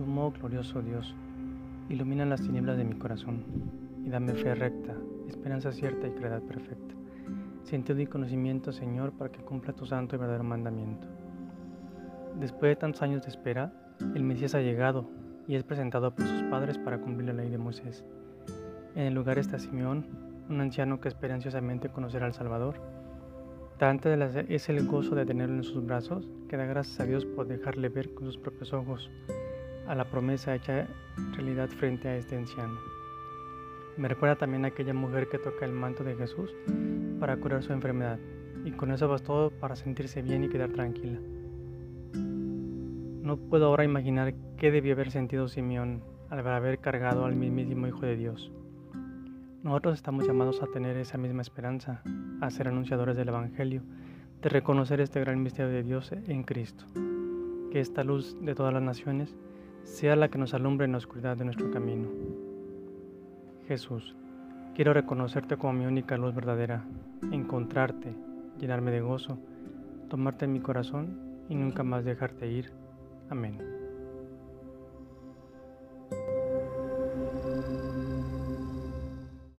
Oh glorioso Dios, ilumina las tinieblas de mi corazón y dame fe recta, esperanza cierta y claridad perfecta. Sentido y conocimiento, Señor, para que cumpla tu santo y verdadero mandamiento. Después de tantos años de espera, el Mesías ha llegado y es presentado por sus padres para cumplir la ley de Moisés. En el lugar está Simeón, un anciano que espera ansiosamente conocer al Salvador. Tanto es el gozo de tenerlo en sus brazos que da gracias a Dios por dejarle ver con sus propios ojos a la promesa hecha realidad frente a este anciano. Me recuerda también a aquella mujer que toca el manto de Jesús para curar su enfermedad y con eso bastó para sentirse bien y quedar tranquila. No puedo ahora imaginar qué debió haber sentido Simeón al haber cargado al mismísimo Hijo de Dios. Nosotros estamos llamados a tener esa misma esperanza, a ser anunciadores del Evangelio, de reconocer este gran misterio de Dios en Cristo. Que esta luz de todas las naciones sea la que nos alumbre en la oscuridad de nuestro camino. Jesús, quiero reconocerte como mi única luz verdadera, encontrarte, llenarme de gozo, tomarte en mi corazón y nunca más dejarte ir. Amén.